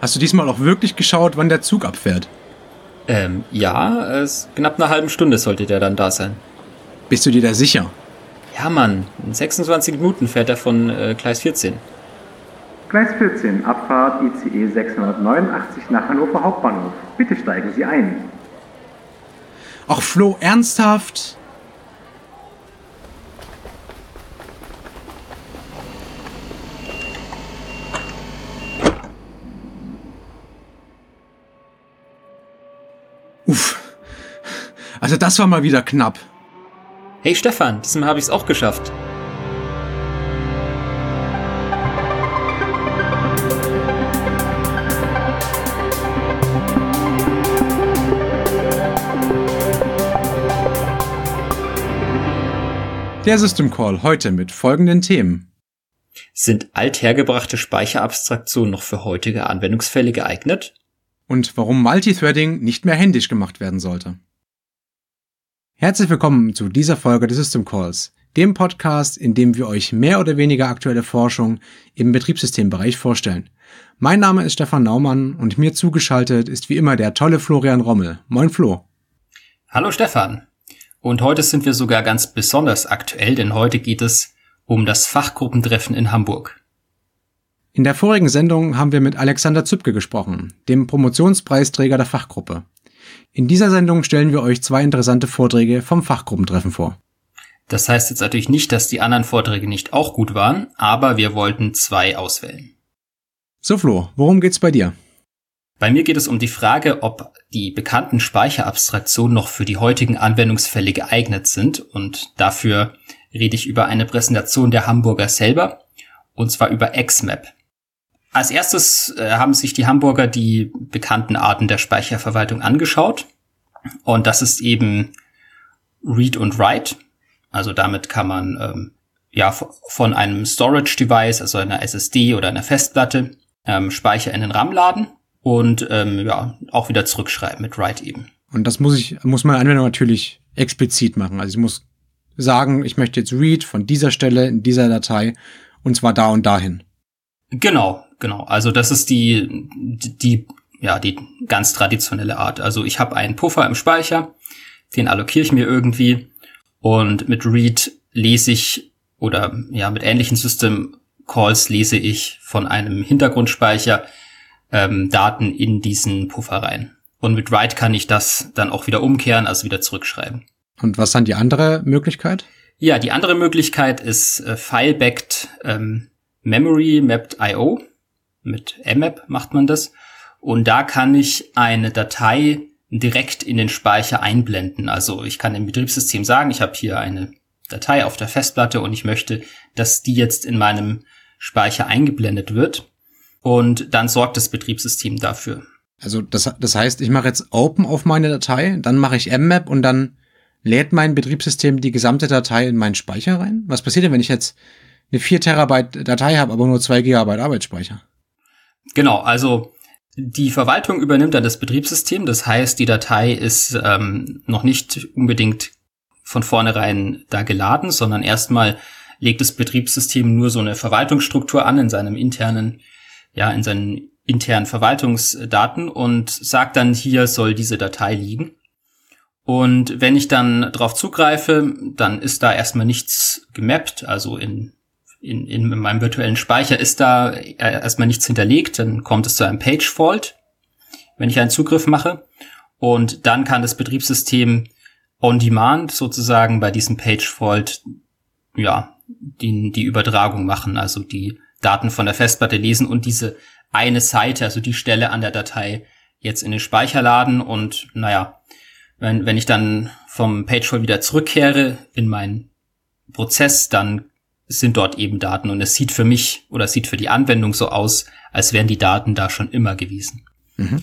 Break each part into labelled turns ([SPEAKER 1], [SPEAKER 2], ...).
[SPEAKER 1] Hast du diesmal auch wirklich geschaut, wann der Zug abfährt?
[SPEAKER 2] Ähm, ja, es knapp eine halbe Stunde sollte der dann da sein.
[SPEAKER 1] Bist du dir da sicher?
[SPEAKER 2] Ja, Mann, in 26 Minuten fährt er von äh, Gleis 14.
[SPEAKER 3] Gleis 14, Abfahrt ICE 689 nach Hannover Hauptbahnhof. Bitte steigen Sie ein.
[SPEAKER 1] Ach Flo, ernsthaft? Uff. Also das war mal wieder knapp.
[SPEAKER 2] Hey Stefan, diesmal habe ich es auch geschafft.
[SPEAKER 1] Der System Call heute mit folgenden Themen.
[SPEAKER 2] Sind althergebrachte Speicherabstraktionen noch für heutige Anwendungsfälle geeignet?
[SPEAKER 1] Und warum Multithreading nicht mehr händisch gemacht werden sollte. Herzlich willkommen zu dieser Folge des System Calls, dem Podcast, in dem wir euch mehr oder weniger aktuelle Forschung im Betriebssystembereich vorstellen. Mein Name ist Stefan Naumann und mir zugeschaltet ist wie immer der tolle Florian Rommel. Moin Flo.
[SPEAKER 2] Hallo Stefan. Und heute sind wir sogar ganz besonders aktuell, denn heute geht es um das Fachgruppentreffen in Hamburg.
[SPEAKER 1] In der vorigen Sendung haben wir mit Alexander Zübke gesprochen, dem Promotionspreisträger der Fachgruppe. In dieser Sendung stellen wir euch zwei interessante Vorträge vom Fachgruppentreffen vor.
[SPEAKER 2] Das heißt jetzt natürlich nicht, dass die anderen Vorträge nicht auch gut waren, aber wir wollten zwei auswählen.
[SPEAKER 1] So Flo, worum geht's bei dir?
[SPEAKER 2] Bei mir geht es um die Frage, ob die bekannten Speicherabstraktionen noch für die heutigen Anwendungsfälle geeignet sind und dafür rede ich über eine Präsentation der Hamburger selber und zwar über XMAP. Als erstes äh, haben sich die Hamburger die bekannten Arten der Speicherverwaltung angeschaut und das ist eben Read und Write. Also damit kann man ähm, ja von einem Storage Device, also einer SSD oder einer Festplatte, ähm, Speicher in den RAM laden und ähm, ja, auch wieder zurückschreiben mit Write eben.
[SPEAKER 1] Und das muss ich, muss meine Anwendung natürlich explizit machen. Also ich muss sagen, ich möchte jetzt read von dieser Stelle in dieser Datei und zwar da und dahin.
[SPEAKER 2] Genau, genau. Also das ist die, die, ja, die ganz traditionelle Art. Also ich habe einen Puffer im Speicher, den allokiere ich mir irgendwie und mit read lese ich oder ja, mit ähnlichen System Calls lese ich von einem Hintergrundspeicher ähm, Daten in diesen Puffer rein. Und mit Write kann ich das dann auch wieder umkehren, also wieder zurückschreiben.
[SPEAKER 1] Und was dann die andere Möglichkeit?
[SPEAKER 2] Ja, die andere Möglichkeit ist äh, File-Backed ähm, Memory Mapped IO. Mit mmap macht man das. Und da kann ich eine Datei direkt in den Speicher einblenden. Also ich kann dem Betriebssystem sagen, ich habe hier eine Datei auf der Festplatte und ich möchte, dass die jetzt in meinem Speicher eingeblendet wird und dann sorgt das Betriebssystem dafür.
[SPEAKER 1] Also das, das heißt, ich mache jetzt Open auf meine Datei, dann mache ich mmap und dann lädt mein Betriebssystem die gesamte Datei in meinen Speicher rein? Was passiert denn, wenn ich jetzt eine 4 Terabyte Datei habe, aber nur 2 Gigabyte Arbeitsspeicher?
[SPEAKER 2] Genau, also die Verwaltung übernimmt dann das Betriebssystem. Das heißt, die Datei ist ähm, noch nicht unbedingt von vornherein da geladen, sondern erstmal legt das Betriebssystem nur so eine Verwaltungsstruktur an in seinem internen ja, in seinen internen Verwaltungsdaten und sagt dann, hier soll diese Datei liegen. Und wenn ich dann drauf zugreife, dann ist da erstmal nichts gemappt, also in, in, in meinem virtuellen Speicher ist da erstmal nichts hinterlegt, dann kommt es zu einem Page Fault, wenn ich einen Zugriff mache. Und dann kann das Betriebssystem on demand sozusagen bei diesem Page Fault, ja, die, die Übertragung machen, also die Daten von der Festplatte lesen und diese eine Seite, also die Stelle an der Datei jetzt in den Speicher laden und naja, wenn, wenn ich dann vom Pagefall wieder zurückkehre in meinen Prozess, dann sind dort eben Daten und es sieht für mich oder sieht für die Anwendung so aus, als wären die Daten da schon immer gewesen. Mhm.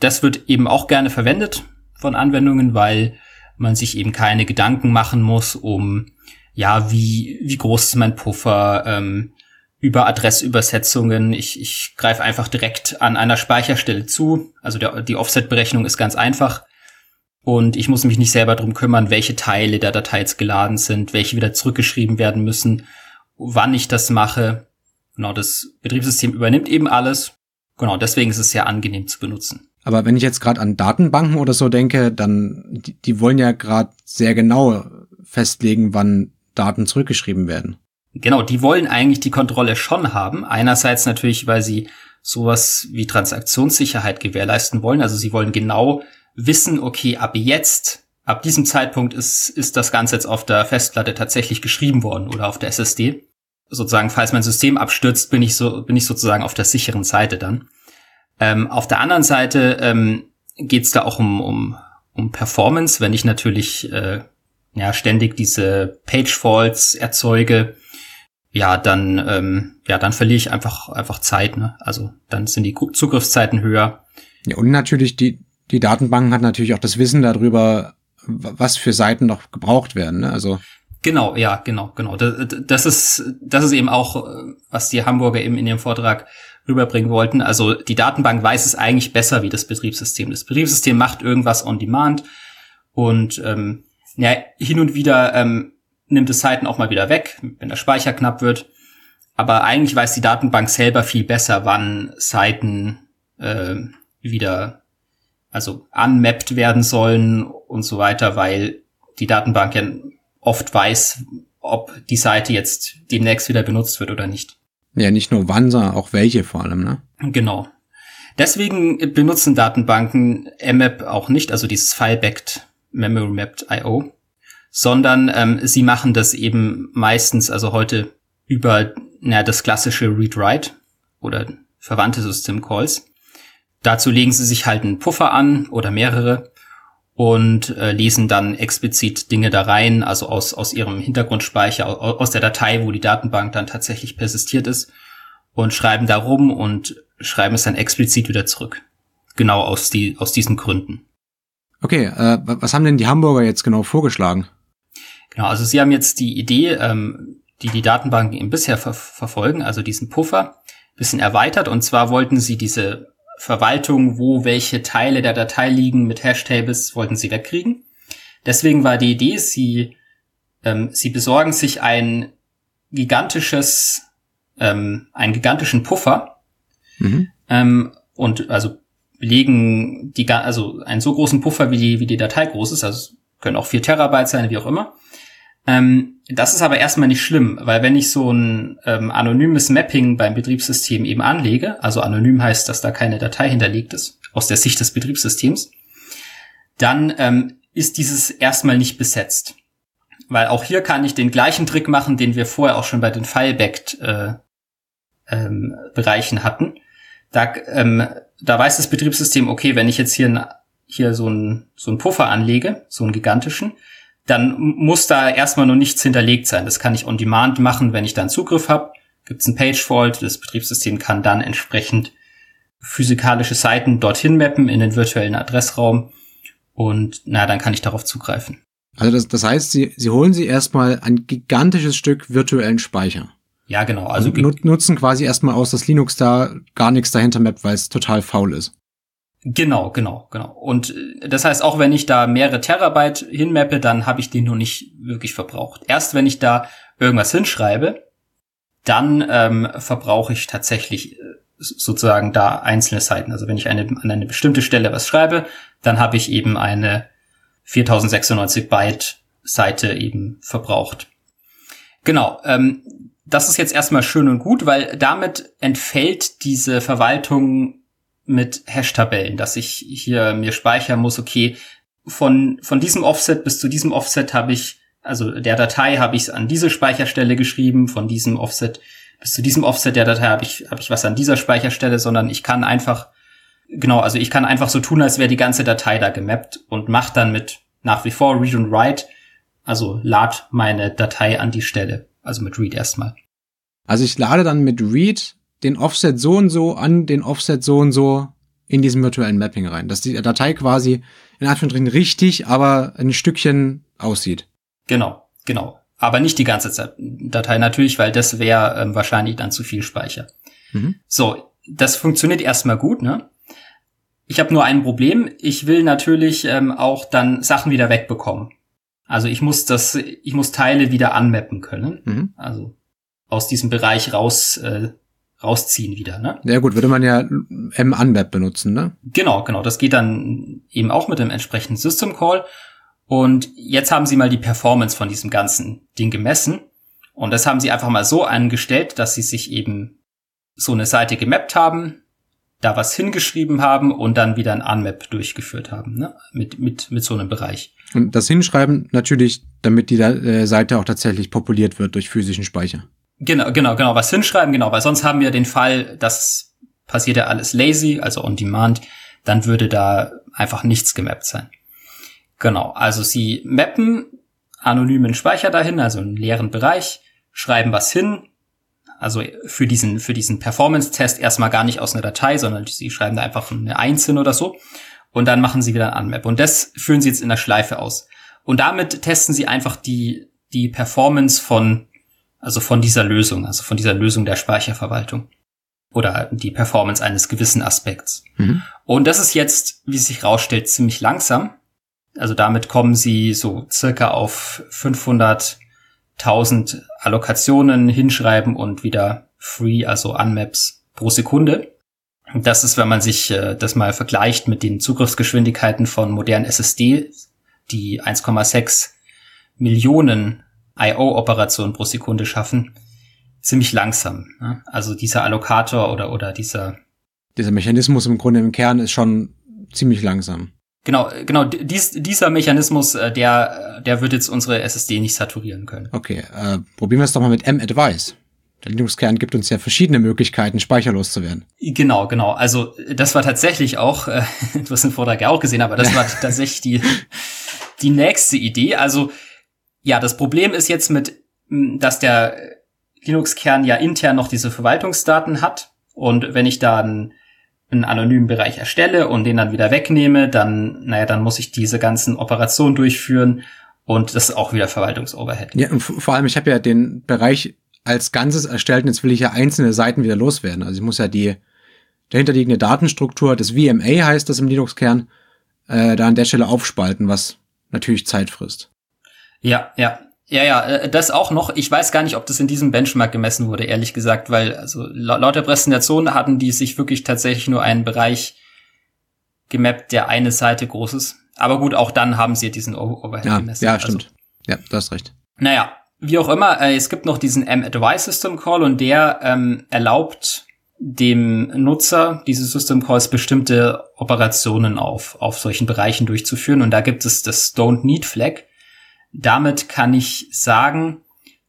[SPEAKER 2] Das wird eben auch gerne verwendet von Anwendungen, weil man sich eben keine Gedanken machen muss, um ja, wie, wie groß ist mein Puffer, ähm, über Adressübersetzungen. Ich, ich greife einfach direkt an einer Speicherstelle zu. Also der, die Offset-Berechnung ist ganz einfach. Und ich muss mich nicht selber drum kümmern, welche Teile der Datei jetzt geladen sind, welche wieder zurückgeschrieben werden müssen, wann ich das mache. Genau, das Betriebssystem übernimmt eben alles Genau, deswegen ist es sehr angenehm zu benutzen.
[SPEAKER 1] Aber wenn ich jetzt gerade an Datenbanken oder so denke, dann die, die wollen ja gerade sehr genau festlegen, wann Daten zurückgeschrieben werden.
[SPEAKER 2] Genau, die wollen eigentlich die Kontrolle schon haben. Einerseits natürlich, weil sie sowas wie Transaktionssicherheit gewährleisten wollen. Also sie wollen genau wissen, okay, ab jetzt, ab diesem Zeitpunkt ist, ist das Ganze jetzt auf der Festplatte tatsächlich geschrieben worden oder auf der SSD. Sozusagen, falls mein System abstürzt, bin ich so, bin ich sozusagen auf der sicheren Seite dann. Ähm, auf der anderen Seite ähm, geht es da auch um, um, um Performance, wenn ich natürlich äh, ja, ständig diese Page Faults erzeuge, ja, dann, ähm, ja, dann verliere ich einfach, einfach Zeit, ne? Also dann sind die Zugriffszeiten höher.
[SPEAKER 1] Ja, und natürlich die, die Datenbanken hat natürlich auch das Wissen darüber, was für Seiten noch gebraucht werden, ne? Also.
[SPEAKER 2] Genau, ja, genau, genau. Das, ist, das ist eben auch, was die Hamburger eben in ihrem Vortrag rüberbringen wollten. Also die Datenbank weiß es eigentlich besser wie das Betriebssystem. Das Betriebssystem macht irgendwas on demand und ähm, ja, hin und wieder ähm, nimmt es Seiten auch mal wieder weg, wenn der Speicher knapp wird. Aber eigentlich weiß die Datenbank selber viel besser, wann Seiten äh, wieder also unmappt werden sollen und so weiter, weil die Datenbank ja oft weiß, ob die Seite jetzt demnächst wieder benutzt wird oder nicht.
[SPEAKER 1] Ja, nicht nur wann, sondern auch welche vor allem, ne?
[SPEAKER 2] Genau. Deswegen benutzen Datenbanken mmap auch nicht, also dieses File-Backed Memory Mapped IO, sondern ähm, sie machen das eben meistens, also heute über na, das klassische Read-Write oder verwandte System-Calls. Dazu legen sie sich halt einen Puffer an oder mehrere und äh, lesen dann explizit Dinge da rein, also aus, aus ihrem Hintergrundspeicher, aus, aus der Datei, wo die Datenbank dann tatsächlich persistiert ist und schreiben da rum und schreiben es dann explizit wieder zurück. Genau aus, die, aus diesen Gründen.
[SPEAKER 1] Okay, äh, was haben denn die Hamburger jetzt genau vorgeschlagen?
[SPEAKER 2] Genau, also sie haben jetzt die Idee, ähm, die die Datenbanken eben bisher ver verfolgen, also diesen Puffer, bisschen erweitert. Und zwar wollten sie diese Verwaltung, wo welche Teile der Datei liegen mit Hashtables, wollten sie wegkriegen. Deswegen war die Idee, sie, ähm, sie besorgen sich ein gigantisches, ähm, einen gigantischen Puffer mhm. ähm, und also legen die, also einen so großen Puffer, wie die, wie die Datei groß ist, also können auch vier Terabyte sein, wie auch immer. Ähm, das ist aber erstmal nicht schlimm, weil wenn ich so ein ähm, anonymes Mapping beim Betriebssystem eben anlege, also anonym heißt, dass da keine Datei hinterlegt ist, aus der Sicht des Betriebssystems, dann ähm, ist dieses erstmal nicht besetzt. Weil auch hier kann ich den gleichen Trick machen, den wir vorher auch schon bei den Filebacked äh, ähm, Bereichen hatten. Da, ähm, da weiß das Betriebssystem, okay, wenn ich jetzt hier, hier so einen so einen Puffer anlege, so einen gigantischen, dann muss da erstmal noch nichts hinterlegt sein. Das kann ich on demand machen, wenn ich dann Zugriff habe. Gibt es ein Page Fault, das Betriebssystem kann dann entsprechend physikalische Seiten dorthin mappen in den virtuellen Adressraum und na, dann kann ich darauf zugreifen.
[SPEAKER 1] Also das, das heißt, Sie, Sie holen Sie erstmal ein gigantisches Stück virtuellen Speicher.
[SPEAKER 2] Ja, genau. Also
[SPEAKER 1] nutzen quasi erstmal aus, dass Linux da gar nichts dahinter mappt, weil es total faul ist.
[SPEAKER 2] Genau, genau, genau. Und äh, das heißt, auch wenn ich da mehrere Terabyte hinmappe, dann habe ich die nur nicht wirklich verbraucht. Erst wenn ich da irgendwas hinschreibe, dann ähm, verbrauche ich tatsächlich äh, sozusagen da einzelne Seiten. Also wenn ich eine, an eine bestimmte Stelle was schreibe, dann habe ich eben eine 4096 Byte Seite eben verbraucht. Genau, ähm, das ist jetzt erstmal schön und gut, weil damit entfällt diese Verwaltung mit Hash-Tabellen, dass ich hier mir speichern muss, okay, von, von diesem Offset bis zu diesem Offset habe ich, also der Datei habe ich an diese Speicherstelle geschrieben, von diesem Offset bis zu diesem Offset der Datei habe ich, habe ich was an dieser Speicherstelle, sondern ich kann einfach, genau, also ich kann einfach so tun, als wäre die ganze Datei da gemappt und mache dann mit nach wie vor Read und Write, also lad meine Datei an die Stelle, also mit Read erstmal.
[SPEAKER 1] Also ich lade dann mit Read den Offset so und so an den Offset so und so in diesem virtuellen Mapping rein, dass die Datei quasi in Anführungsstrichen richtig, aber ein Stückchen aussieht.
[SPEAKER 2] Genau, genau. Aber nicht die ganze Datei natürlich, weil das wäre ähm, wahrscheinlich dann zu viel Speicher. Mhm. So, das funktioniert erstmal gut, ne? Ich habe nur ein Problem. Ich will natürlich ähm, auch dann Sachen wieder wegbekommen. Also ich muss das, ich muss Teile wieder anmappen können. Mhm. Also aus diesem Bereich raus äh, rausziehen wieder. Ne?
[SPEAKER 1] Ja gut, würde man ja M-Unmap benutzen, ne?
[SPEAKER 2] Genau, genau. Das geht dann eben auch mit dem entsprechenden System Call. Und jetzt haben sie mal die Performance von diesem ganzen Ding gemessen. Und das haben sie einfach mal so angestellt, dass sie sich eben so eine Seite gemappt haben, da was hingeschrieben haben und dann wieder ein Unmap durchgeführt haben, ne? mit, mit, mit so einem Bereich.
[SPEAKER 1] Und das Hinschreiben natürlich, damit die äh, Seite auch tatsächlich populiert wird durch physischen Speicher.
[SPEAKER 2] Genau, genau, genau, was hinschreiben, genau, weil sonst haben wir den Fall, das passiert ja alles lazy, also on demand, dann würde da einfach nichts gemappt sein. Genau, also sie mappen anonymen Speicher dahin, also einen leeren Bereich, schreiben was hin, also für diesen, für diesen Performance-Test erstmal gar nicht aus einer Datei, sondern sie schreiben da einfach eine Eins hin oder so. Und dann machen sie wieder ein Unmap. Und das führen sie jetzt in der Schleife aus. Und damit testen sie einfach die, die Performance von, also von dieser Lösung, also von dieser Lösung der Speicherverwaltung. Oder die Performance eines gewissen Aspekts. Mhm. Und das ist jetzt, wie sich rausstellt, ziemlich langsam. Also damit kommen sie so circa auf 500 1000 Allokationen hinschreiben und wieder free, also Unmaps pro Sekunde. Das ist, wenn man sich äh, das mal vergleicht mit den Zugriffsgeschwindigkeiten von modernen SSD, die 1,6 Millionen IO-Operationen pro Sekunde schaffen, ziemlich langsam. Ne? Also dieser Allokator oder, oder dieser
[SPEAKER 1] dieser Mechanismus im Grunde im Kern ist schon ziemlich langsam.
[SPEAKER 2] Genau, genau, dies, dieser Mechanismus, äh, der, der wird jetzt unsere SSD nicht saturieren können.
[SPEAKER 1] Okay, äh, probieren wir es doch mal mit M-Advice. Der Linux-Kern gibt uns ja verschiedene Möglichkeiten, speicherlos zu werden.
[SPEAKER 2] Genau, genau. Also das war tatsächlich auch, äh, du hast den Vortrag ja auch gesehen, aber das war tatsächlich die, die nächste Idee. Also ja, das Problem ist jetzt mit, dass der Linux-Kern ja intern noch diese Verwaltungsdaten hat. Und wenn ich dann einen anonymen Bereich erstelle und den dann wieder wegnehme, dann, naja, dann muss ich diese ganzen Operationen durchführen und das ist auch wieder Verwaltungsoverhead.
[SPEAKER 1] Ja, und vor allem, ich habe ja den Bereich als Ganzes erstellt und jetzt will ich ja einzelne Seiten wieder loswerden. Also ich muss ja die dahinterliegende Datenstruktur, das VMA heißt das im Linux-Kern, äh, da an der Stelle aufspalten, was natürlich Zeit frisst.
[SPEAKER 2] Ja, ja. Ja, ja, äh, das auch noch. Ich weiß gar nicht, ob das in diesem Benchmark gemessen wurde, ehrlich gesagt, weil also laut der Präsentation hatten die sich wirklich tatsächlich nur einen Bereich gemappt, der eine Seite groß ist. Aber gut, auch dann haben sie diesen Overhead
[SPEAKER 1] ja,
[SPEAKER 2] gemessen.
[SPEAKER 1] Ja, also stimmt. Also, ja, du hast recht.
[SPEAKER 2] Naja, wie auch immer, äh, es gibt noch diesen M-Advice System Call und der ähm, erlaubt dem Nutzer diese System Calls bestimmte Operationen auf, auf solchen Bereichen durchzuführen. Und da gibt es das Don't Need Flag damit kann ich sagen,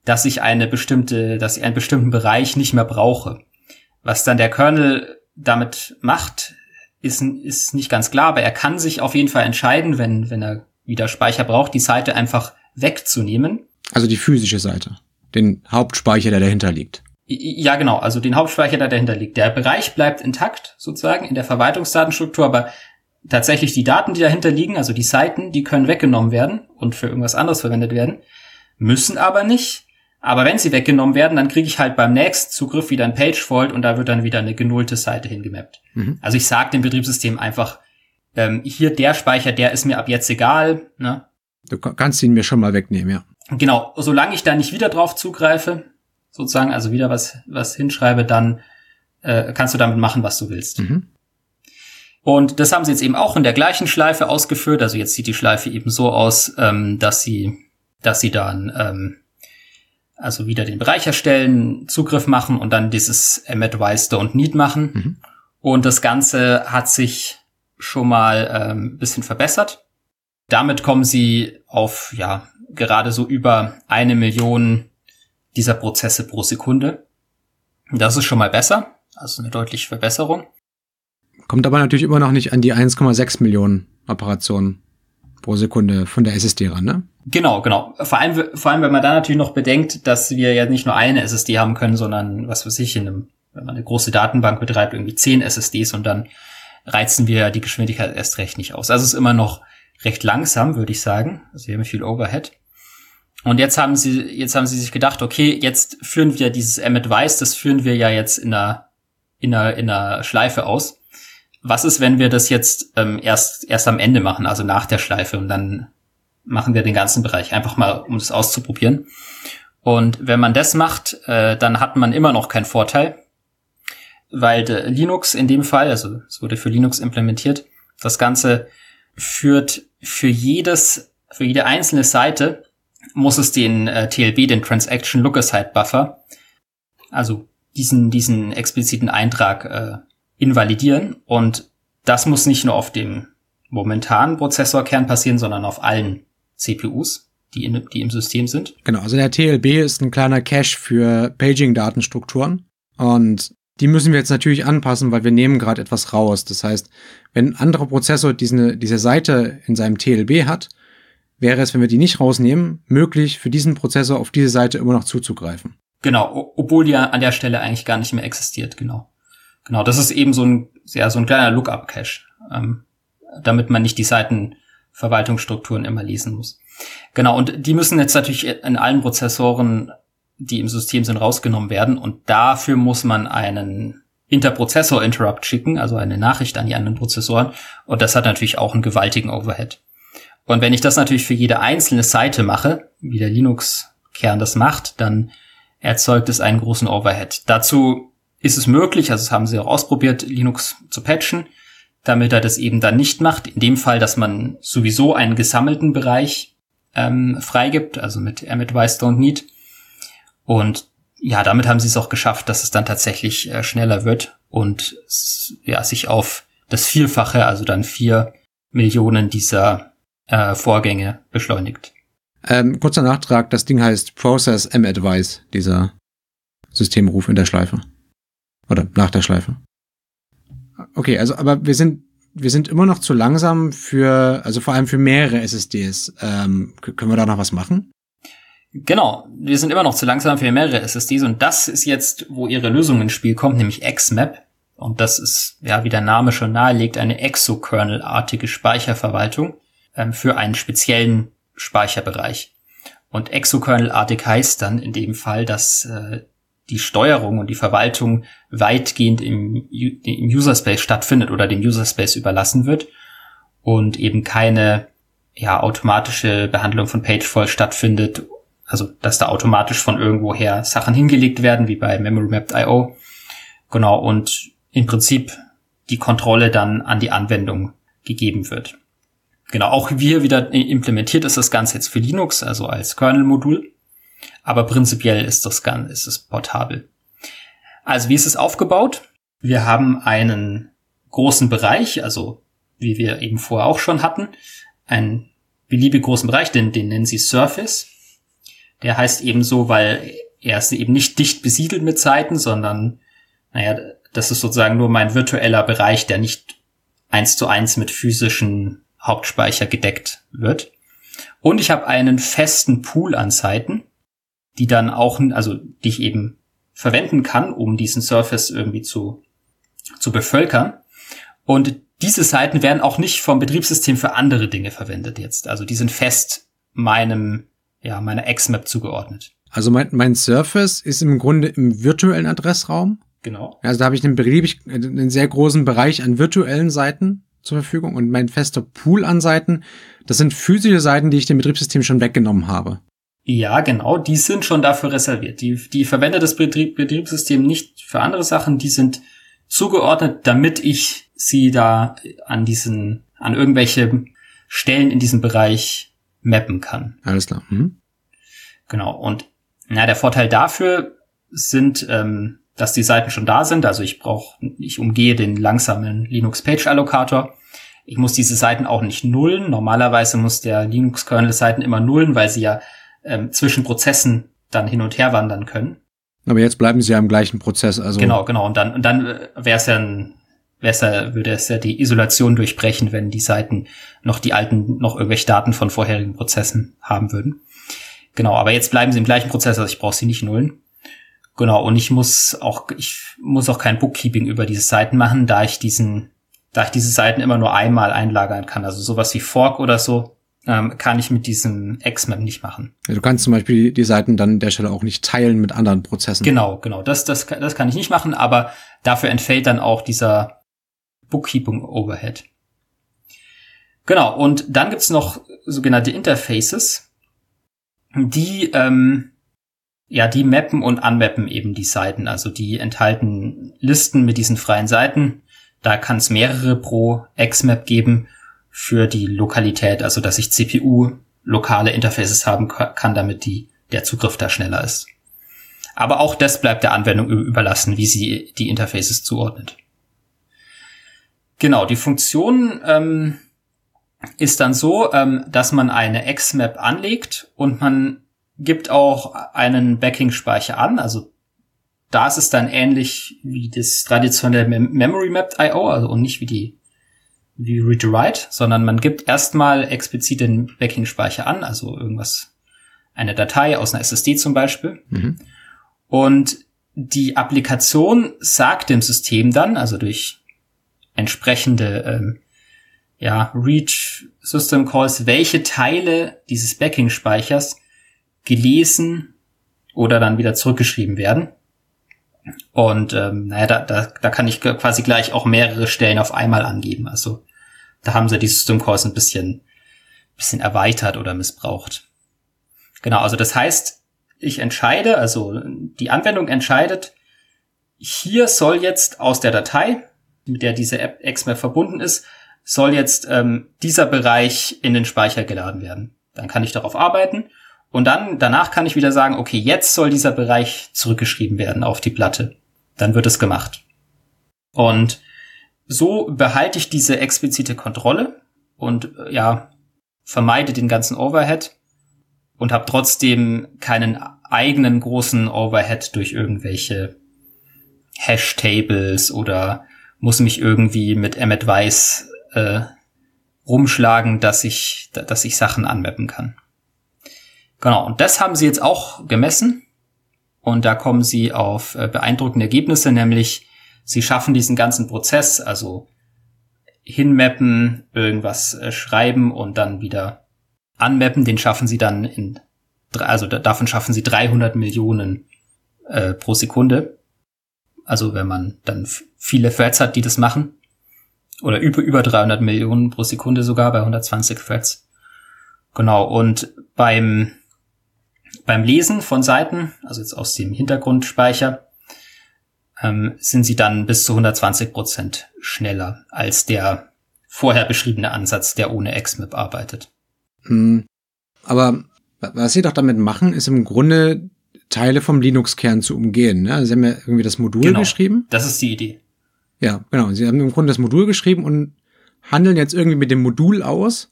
[SPEAKER 2] dass ich eine bestimmte, dass ich einen bestimmten Bereich nicht mehr brauche. Was dann der Kernel damit macht, ist, ist nicht ganz klar, aber er kann sich auf jeden Fall entscheiden, wenn, wenn er wieder Speicher braucht, die Seite einfach wegzunehmen.
[SPEAKER 1] Also die physische Seite. Den Hauptspeicher, der dahinter liegt.
[SPEAKER 2] Ja, genau, also den Hauptspeicher, der dahinter liegt. Der Bereich bleibt intakt, sozusagen, in der Verwaltungsdatenstruktur, aber tatsächlich die Daten, die dahinter liegen, also die Seiten, die können weggenommen werden und für irgendwas anderes verwendet werden, müssen aber nicht. Aber wenn sie weggenommen werden, dann kriege ich halt beim nächsten Zugriff wieder ein Pagefault und da wird dann wieder eine genullte Seite hingemappt. Mhm. Also ich sage dem Betriebssystem einfach, ähm, hier der Speicher, der ist mir ab jetzt egal. Ne?
[SPEAKER 1] Du kannst ihn mir schon mal wegnehmen, ja.
[SPEAKER 2] Genau, solange ich da nicht wieder drauf zugreife, sozusagen, also wieder was, was hinschreibe, dann äh, kannst du damit machen, was du willst. Mhm. Und das haben sie jetzt eben auch in der gleichen Schleife ausgeführt. Also jetzt sieht die Schleife eben so aus, ähm, dass sie, dass sie dann ähm, also wieder den Bereich erstellen, Zugriff machen und dann dieses M-Advice Don't Need machen. Mhm. Und das Ganze hat sich schon mal ähm, bisschen verbessert. Damit kommen sie auf ja gerade so über eine Million dieser Prozesse pro Sekunde. Das ist schon mal besser, also eine deutliche Verbesserung.
[SPEAKER 1] Kommt aber natürlich immer noch nicht an die 1,6 Millionen Operationen pro Sekunde von der SSD ran, ne?
[SPEAKER 2] Genau, genau. Vor allem, vor allem, wenn man da natürlich noch bedenkt, dass wir ja nicht nur eine SSD haben können, sondern was weiß ich, in einem, wenn man eine große Datenbank betreibt, irgendwie 10 SSDs und dann reizen wir die Geschwindigkeit erst recht nicht aus. Also es ist immer noch recht langsam, würde ich sagen. Also wir haben viel Overhead. Und jetzt haben sie, jetzt haben sie sich gedacht, okay, jetzt führen wir dieses M-Advice, das führen wir ja jetzt in einer, in einer, in einer Schleife aus was ist, wenn wir das jetzt ähm, erst, erst am Ende machen, also nach der Schleife und dann machen wir den ganzen Bereich einfach mal, um es auszuprobieren. Und wenn man das macht, äh, dann hat man immer noch keinen Vorteil. weil Linux in dem Fall, also es wurde für Linux implementiert, das Ganze führt für jedes, für jede einzelne Seite muss es den äh, TLB, den Transaction Look-Aside Buffer, also diesen, diesen expliziten Eintrag äh, invalidieren und das muss nicht nur auf dem momentanen Prozessorkern passieren, sondern auf allen CPUs, die, in, die im System sind.
[SPEAKER 1] Genau, also der TLB ist ein kleiner Cache für Paging-Datenstrukturen und die müssen wir jetzt natürlich anpassen, weil wir nehmen gerade etwas raus. Das heißt, wenn ein anderer Prozessor diese, diese Seite in seinem TLB hat, wäre es, wenn wir die nicht rausnehmen, möglich für diesen Prozessor auf diese Seite immer noch zuzugreifen.
[SPEAKER 2] Genau, obwohl die an der Stelle eigentlich gar nicht mehr existiert, genau. Genau, das ist eben so ein, ja, so ein kleiner Lookup-Cache, ähm, damit man nicht die Seitenverwaltungsstrukturen immer lesen muss. Genau, und die müssen jetzt natürlich in allen Prozessoren, die im System sind, rausgenommen werden und dafür muss man einen Interprozessor-Interrupt schicken, also eine Nachricht an die anderen Prozessoren und das hat natürlich auch einen gewaltigen Overhead. Und wenn ich das natürlich für jede einzelne Seite mache, wie der Linux-Kern das macht, dann erzeugt es einen großen Overhead. Dazu ist es möglich, also das haben sie auch ausprobiert, Linux zu patchen, damit er das eben dann nicht macht. In dem Fall, dass man sowieso einen gesammelten Bereich ähm, freigibt, also mit Emit Wise Don't Need. Und ja, damit haben sie es auch geschafft, dass es dann tatsächlich äh, schneller wird und ja, sich auf das Vierfache, also dann vier Millionen dieser äh, Vorgänge beschleunigt.
[SPEAKER 1] Ähm, kurzer Nachtrag, das Ding heißt Process M-Advice, dieser Systemruf in der Schleife. Oder nach der Schleife. Okay, also aber wir sind wir sind immer noch zu langsam für, also vor allem für mehrere SSDs. Ähm, können wir da noch was machen?
[SPEAKER 2] Genau, wir sind immer noch zu langsam für mehrere SSDs und das ist jetzt, wo ihre Lösung ins Spiel kommt, nämlich XMAP. Und das ist, ja, wie der Name schon nahelegt, eine Exokernel-artige Speicherverwaltung ähm, für einen speziellen Speicherbereich. Und Exokernel-artig heißt dann in dem Fall, dass äh, die Steuerung und die Verwaltung weitgehend im, im User Space stattfindet oder dem User Space überlassen wird und eben keine ja, automatische Behandlung von Pagefall stattfindet, also dass da automatisch von irgendwoher Sachen hingelegt werden, wie bei Memory Mapped IO. Genau, und im Prinzip die Kontrolle dann an die Anwendung gegeben wird. Genau, auch hier wieder implementiert ist das Ganze jetzt für Linux, also als Kernel-Modul. Aber prinzipiell ist das Ganze, ist es portabel. Also wie ist es aufgebaut? Wir haben einen großen Bereich, also wie wir eben vorher auch schon hatten, einen beliebig großen Bereich, den, den nennen sie Surface. Der heißt eben so, weil er ist eben nicht dicht besiedelt mit Seiten, sondern, naja, das ist sozusagen nur mein virtueller Bereich, der nicht eins zu eins mit physischen Hauptspeicher gedeckt wird. Und ich habe einen festen Pool an Seiten, die dann auch, also die ich eben verwenden kann, um diesen Surface irgendwie zu, zu bevölkern. Und diese Seiten werden auch nicht vom Betriebssystem für andere Dinge verwendet jetzt. Also die sind fest meinem, ja, meiner XMAP zugeordnet.
[SPEAKER 1] Also mein, mein Surface ist im Grunde im virtuellen Adressraum.
[SPEAKER 2] Genau.
[SPEAKER 1] Also da habe ich einen beliebig, einen sehr großen Bereich an virtuellen Seiten zur Verfügung und mein fester Pool an Seiten, das sind physische Seiten, die ich dem Betriebssystem schon weggenommen habe.
[SPEAKER 2] Ja, genau, die sind schon dafür reserviert. Die, die verwendet das Betrieb, Betriebssystem nicht für andere Sachen, die sind zugeordnet, damit ich sie da an diesen, an irgendwelche Stellen in diesem Bereich mappen kann.
[SPEAKER 1] Alles klar. Hm.
[SPEAKER 2] Genau, und na, der Vorteil dafür sind, ähm, dass die Seiten schon da sind. Also ich brauche, ich umgehe den langsamen Linux Page Allocator. Ich muss diese Seiten auch nicht nullen. Normalerweise muss der Linux Kernel Seiten immer nullen, weil sie ja ähm, zwischen Prozessen dann hin und her wandern können.
[SPEAKER 1] Aber jetzt bleiben sie ja im gleichen Prozess, also.
[SPEAKER 2] Genau, genau. Und dann, und dann äh, wäre es ja ein, wär's ja, würde es ja die Isolation durchbrechen, wenn die Seiten noch die alten, noch irgendwelche Daten von vorherigen Prozessen haben würden. Genau, aber jetzt bleiben sie im gleichen Prozess, also ich brauche sie nicht nullen. Genau, und ich muss auch, ich muss auch kein Bookkeeping über diese Seiten machen, da ich diesen, da ich diese Seiten immer nur einmal einlagern kann. Also sowas wie Fork oder so ähm, kann ich mit diesem XMAP nicht machen.
[SPEAKER 1] Ja, du kannst zum Beispiel die Seiten dann an der Stelle auch nicht teilen mit anderen Prozessen.
[SPEAKER 2] Genau, genau. Das, das, das kann ich nicht machen, aber dafür entfällt dann auch dieser Bookkeeping Overhead. Genau, und dann gibt's noch sogenannte Interfaces, die ähm, ja, die mappen und unmappen eben die Seiten. Also die enthalten Listen mit diesen freien Seiten. Da kann es mehrere pro XMAP geben für die Lokalität, also dass ich CPU lokale Interfaces haben kann, damit die, der Zugriff da schneller ist. Aber auch das bleibt der Anwendung überlassen, wie sie die Interfaces zuordnet. Genau, die Funktion ähm, ist dann so, ähm, dass man eine XMAP anlegt und man gibt auch einen Backing-Speicher an. Also da ist es dann ähnlich wie das traditionelle Mem Memory Mapped I.O., also und nicht wie die wie Read-to-Write, sondern man gibt erstmal explizit den Backing-Speicher an, also irgendwas, eine Datei aus einer SSD zum Beispiel. Mhm. Und die Applikation sagt dem System dann, also durch entsprechende ähm, ja, Read System Calls, welche Teile dieses Backing-Speichers gelesen oder dann wieder zurückgeschrieben werden. Und ähm, naja, da, da, da kann ich quasi gleich auch mehrere Stellen auf einmal angeben. Also da haben sie die System Calls ein bisschen, bisschen erweitert oder missbraucht. Genau, also das heißt, ich entscheide, also die Anwendung entscheidet, hier soll jetzt aus der Datei, mit der diese App XMAP verbunden ist, soll jetzt ähm, dieser Bereich in den Speicher geladen werden. Dann kann ich darauf arbeiten und dann danach kann ich wieder sagen, okay, jetzt soll dieser Bereich zurückgeschrieben werden auf die Platte. Dann wird es gemacht. Und so behalte ich diese explizite Kontrolle und ja, vermeide den ganzen Overhead und habe trotzdem keinen eigenen großen Overhead durch irgendwelche Hash-Tables oder muss mich irgendwie mit Advice äh, rumschlagen, dass ich, dass ich Sachen anmappen kann. Genau, und das haben sie jetzt auch gemessen. Und da kommen sie auf äh, beeindruckende Ergebnisse, nämlich sie schaffen diesen ganzen Prozess, also hinmappen, irgendwas äh, schreiben und dann wieder anmappen, den schaffen sie dann in, also davon schaffen sie 300 Millionen äh, pro Sekunde. Also wenn man dann viele Threads hat, die das machen. Oder über, über 300 Millionen pro Sekunde sogar bei 120 Threads. Genau. Und beim beim Lesen von Seiten, also jetzt aus dem Hintergrundspeicher, ähm, sind sie dann bis zu 120 Prozent schneller als der vorher beschriebene Ansatz, der ohne XMAP arbeitet.
[SPEAKER 1] Hm. Aber was sie doch damit machen, ist im Grunde Teile vom Linux-Kern zu umgehen. Ne? Sie haben ja irgendwie das Modul
[SPEAKER 2] genau,
[SPEAKER 1] geschrieben.
[SPEAKER 2] Das ist die Idee.
[SPEAKER 1] Ja, genau. Sie haben im Grunde das Modul geschrieben und handeln jetzt irgendwie mit dem Modul aus,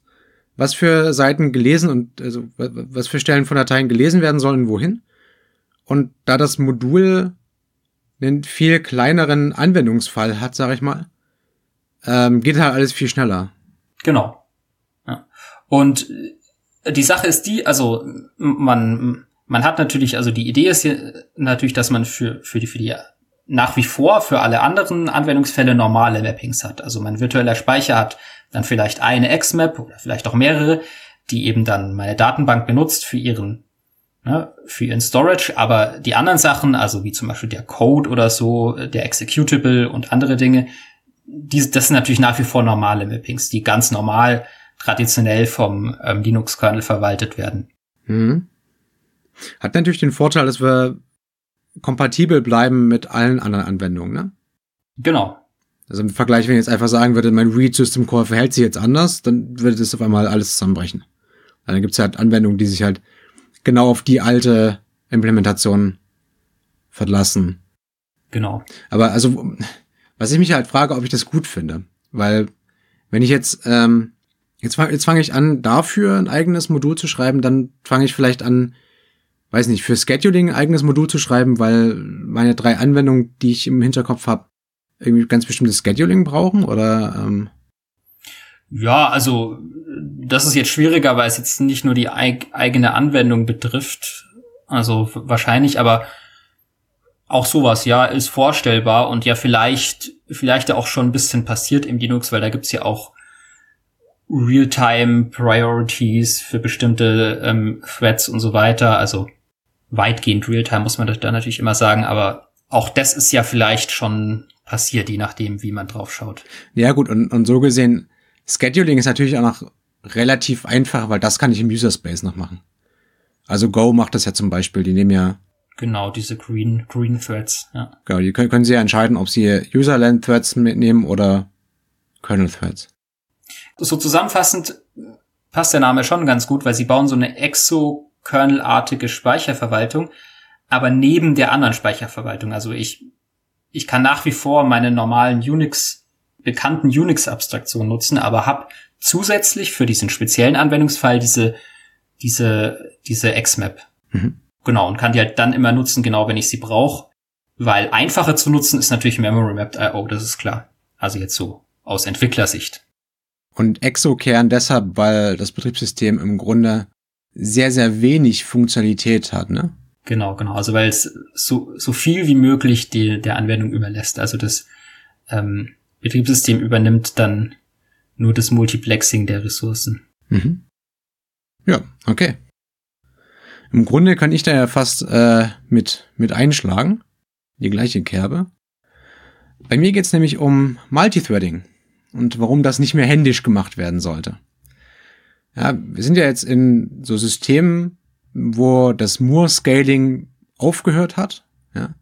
[SPEAKER 1] was für Seiten gelesen und also was für Stellen von Dateien gelesen werden sollen, wohin. Und da das Modul einen viel kleineren Anwendungsfall hat, sag ich mal, ähm, geht halt alles viel schneller.
[SPEAKER 2] Genau. Ja. Und die Sache ist die, also man man hat natürlich, also die Idee ist hier natürlich, dass man für für die für die nach wie vor für alle anderen Anwendungsfälle normale Mappings hat. Also mein virtueller Speicher hat dann vielleicht eine XMAP oder vielleicht auch mehrere, die eben dann meine Datenbank benutzt für ihren ne, für ihren Storage, aber die anderen Sachen, also wie zum Beispiel der Code oder so, der Executable und andere Dinge, die, das sind natürlich nach wie vor normale Mappings, die ganz normal traditionell vom ähm, Linux-Kernel verwaltet werden.
[SPEAKER 1] Mhm. Hat natürlich den Vorteil, dass wir kompatibel bleiben mit allen anderen Anwendungen, ne?
[SPEAKER 2] Genau.
[SPEAKER 1] Also im Vergleich, wenn ich jetzt einfach sagen würde, mein Read System Call verhält sich jetzt anders, dann würde das auf einmal alles zusammenbrechen. Dann gibt es halt Anwendungen, die sich halt genau auf die alte Implementation verlassen.
[SPEAKER 2] Genau.
[SPEAKER 1] Aber also, was ich mich halt frage, ob ich das gut finde. Weil, wenn ich jetzt, ähm, jetzt, jetzt fange ich an, dafür ein eigenes Modul zu schreiben, dann fange ich vielleicht an, weiß nicht, für Scheduling ein eigenes Modul zu schreiben, weil meine drei Anwendungen, die ich im Hinterkopf habe, irgendwie ganz bestimmtes Scheduling brauchen oder? Ähm
[SPEAKER 2] ja, also das ist jetzt schwieriger, weil es jetzt nicht nur die eig eigene Anwendung betrifft. Also wahrscheinlich, aber auch sowas, ja, ist vorstellbar und ja vielleicht, vielleicht auch schon ein bisschen passiert im Linux, weil da gibt's ja auch Real-Time Priorities für bestimmte ähm, Threads und so weiter. Also weitgehend Real-Time muss man da natürlich immer sagen, aber auch das ist ja vielleicht schon passiert, je nachdem, wie man drauf schaut.
[SPEAKER 1] Ja, gut, und, und so gesehen, Scheduling ist natürlich auch noch relativ einfach, weil das kann ich im User Space noch machen. Also Go macht das ja zum Beispiel, die nehmen ja
[SPEAKER 2] Genau, diese Green, Green Threads, ja.
[SPEAKER 1] Genau, die können, können Sie ja entscheiden, ob Sie Userland Threads mitnehmen oder Kernel Threads.
[SPEAKER 2] So zusammenfassend passt der Name schon ganz gut, weil sie bauen so eine Exo-Kernel-artige Speicherverwaltung, aber neben der anderen Speicherverwaltung. Also ich, ich kann nach wie vor meine normalen Unix, bekannten Unix-Abstraktionen nutzen, aber habe zusätzlich für diesen speziellen Anwendungsfall diese, diese, diese XMAP. Mhm. Genau, und kann die halt dann immer nutzen, genau wenn ich sie brauche. Weil einfacher zu nutzen ist natürlich Memory Mapped IO, das ist klar. Also jetzt so aus Entwicklersicht.
[SPEAKER 1] Und Exokern deshalb, weil das Betriebssystem im Grunde sehr, sehr wenig Funktionalität hat, ne?
[SPEAKER 2] Genau, genau. Also weil es so, so viel wie möglich die, der Anwendung überlässt. Also das ähm, Betriebssystem übernimmt dann nur das Multiplexing der Ressourcen.
[SPEAKER 1] Mhm. Ja, okay. Im Grunde kann ich da ja fast äh, mit, mit einschlagen. Die gleiche Kerbe. Bei mir geht's nämlich um Multithreading und warum das nicht mehr händisch gemacht werden sollte. Ja, wir sind ja jetzt in so Systemen, wo das Moore-Scaling aufgehört hat. Ja.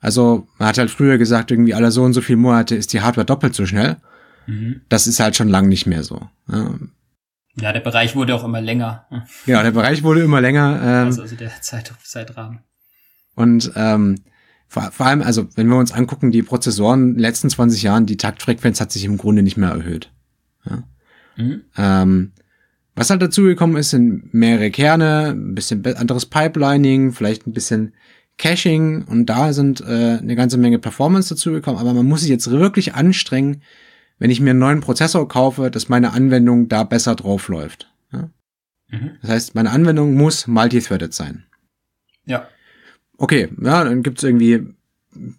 [SPEAKER 1] Also man hat halt früher gesagt, irgendwie alle so und so viele Monate ist die Hardware doppelt so schnell. Mhm. Das ist halt schon lang nicht mehr so.
[SPEAKER 2] Ja. ja. der Bereich wurde auch immer länger.
[SPEAKER 1] Genau, der Bereich wurde immer länger.
[SPEAKER 2] Ähm, also, also der Zeit, Zeitrahmen.
[SPEAKER 1] Und ähm, vor, vor allem, also wenn wir uns angucken, die Prozessoren in den letzten 20 Jahren, die Taktfrequenz hat sich im Grunde nicht mehr erhöht. Ja? Mhm. Ähm, was halt dazugekommen ist, sind mehrere Kerne, ein bisschen anderes Pipelining, vielleicht ein bisschen Caching und da sind äh, eine ganze Menge Performance dazugekommen, aber man muss sich jetzt wirklich anstrengen, wenn ich mir einen neuen Prozessor kaufe, dass meine Anwendung da besser drauf läuft. Ja? Mhm. Das heißt, meine Anwendung muss multithreaded sein.
[SPEAKER 2] Ja
[SPEAKER 1] okay, ja, dann gibt's irgendwie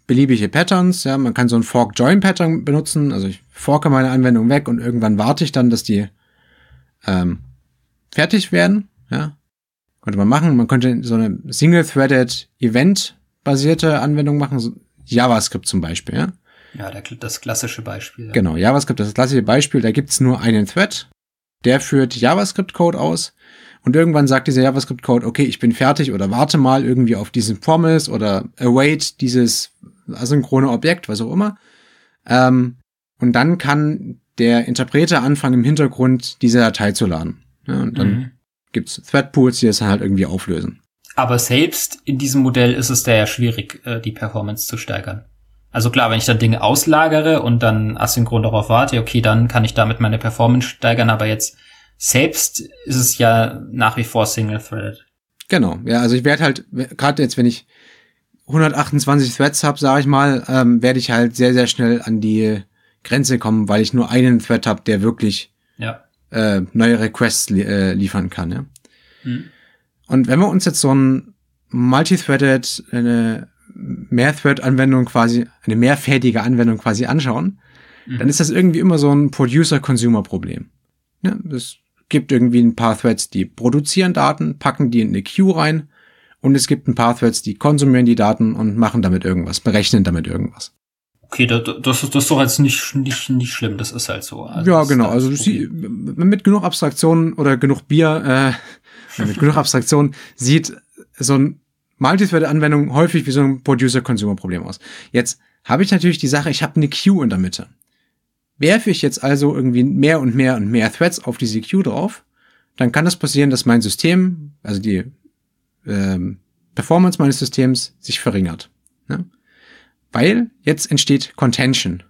[SPEAKER 1] beliebige Patterns, ja, man kann so ein Fork-Join-Pattern benutzen, also ich forke meine Anwendung weg und irgendwann warte ich dann, dass die ähm, fertig werden, ja, könnte man machen, man könnte so eine Single-Threaded Event-basierte Anwendung machen, so JavaScript zum Beispiel, ja.
[SPEAKER 2] Ja, der, das klassische Beispiel. Ja.
[SPEAKER 1] Genau, JavaScript, das klassische Beispiel, da gibt's nur einen Thread, der führt JavaScript-Code aus und irgendwann sagt dieser JavaScript-Code, okay, ich bin fertig oder warte mal irgendwie auf diesen Promise oder await dieses asynchrone Objekt, was auch immer. Ähm, und dann kann der Interpreter anfangen, im Hintergrund diese Datei zu laden. Ja, und dann mhm. gibt's Thread-Pools, die das halt irgendwie auflösen.
[SPEAKER 2] Aber selbst in diesem Modell ist es da ja schwierig, äh, die Performance zu steigern. Also klar, wenn ich dann Dinge auslagere und dann asynchron darauf warte, okay, dann kann ich damit meine Performance steigern, aber jetzt selbst ist es ja nach wie vor Single-Threaded.
[SPEAKER 1] Genau, ja, also ich werde halt, gerade jetzt, wenn ich 128 Threads habe, sage ich mal, ähm, werde ich halt sehr, sehr schnell an die Grenze kommen, weil ich nur einen Thread habe, der wirklich
[SPEAKER 2] ja.
[SPEAKER 1] äh, neue Requests li äh, liefern kann. Ja? Mhm. Und wenn wir uns jetzt so ein Multithreaded, eine Mehrthread-Anwendung quasi, eine mehrfädige Anwendung quasi anschauen, mhm. dann ist das irgendwie immer so ein Producer-Consumer-Problem. Ja, das gibt irgendwie ein paar Threads, die produzieren Daten, packen die in eine Queue rein und es gibt ein paar Threads, die konsumieren die Daten und machen damit irgendwas, berechnen damit irgendwas.
[SPEAKER 2] Okay, das, das, ist, das ist doch jetzt nicht, nicht, nicht schlimm, das ist halt so.
[SPEAKER 1] Also ja, genau. Also okay. mit genug Abstraktionen oder genug Bier, äh, mit genug Abstraktionen sieht so ein Multithread-Anwendung häufig wie so ein Producer-Consumer-Problem aus. Jetzt habe ich natürlich die Sache, ich habe eine Queue in der Mitte. Werfe ich jetzt also irgendwie mehr und mehr und mehr Threads auf diese Queue drauf, dann kann es das passieren, dass mein System, also die ähm, Performance meines Systems sich verringert. Ne? Weil jetzt entsteht Contention.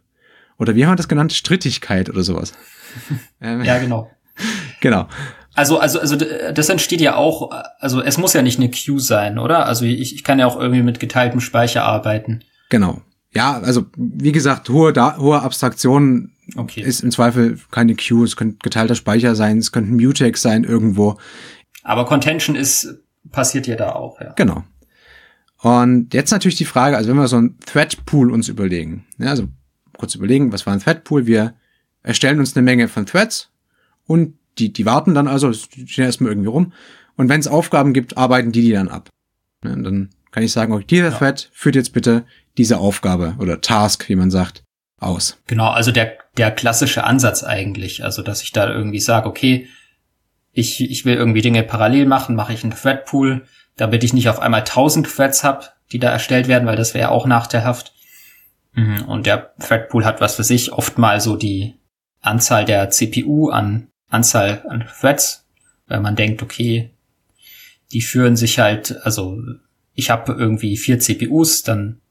[SPEAKER 1] Oder wie haben wir das genannt? Strittigkeit oder sowas.
[SPEAKER 2] Ja, genau.
[SPEAKER 1] genau.
[SPEAKER 2] Also, also, also das entsteht ja auch, also es muss ja nicht eine Queue sein, oder? Also ich, ich kann ja auch irgendwie mit geteiltem Speicher arbeiten.
[SPEAKER 1] Genau. Ja, also wie gesagt, hohe, da hohe Abstraktionen Okay. Ist im Zweifel keine Queue, es könnte geteilter Speicher sein, es könnte ein Mutex sein irgendwo.
[SPEAKER 2] Aber Contention ist, passiert ja da auch, ja.
[SPEAKER 1] Genau. Und jetzt natürlich die Frage, also wenn wir so ein Thread Pool uns überlegen, ja, also kurz überlegen, was war ein Thread Pool? Wir erstellen uns eine Menge von Threads und die, die warten dann also, stehen erstmal irgendwie rum. Und wenn es Aufgaben gibt, arbeiten die die dann ab. Ja, und dann kann ich sagen, okay, dieser ja. Thread führt jetzt bitte diese Aufgabe oder Task, wie man sagt, aus.
[SPEAKER 2] Genau, also der, der klassische Ansatz eigentlich. Also, dass ich da irgendwie sage, okay, ich, ich will irgendwie Dinge parallel machen, mache ich einen Threadpool, damit ich nicht auf einmal 1000 Threads habe, die da erstellt werden, weil das wäre auch nachteilhaft. Mhm, und der Threadpool hat was für sich oft mal so die Anzahl der CPU an Anzahl an Threads, weil man denkt, okay, die führen sich halt, also ich habe irgendwie vier CPUs, dann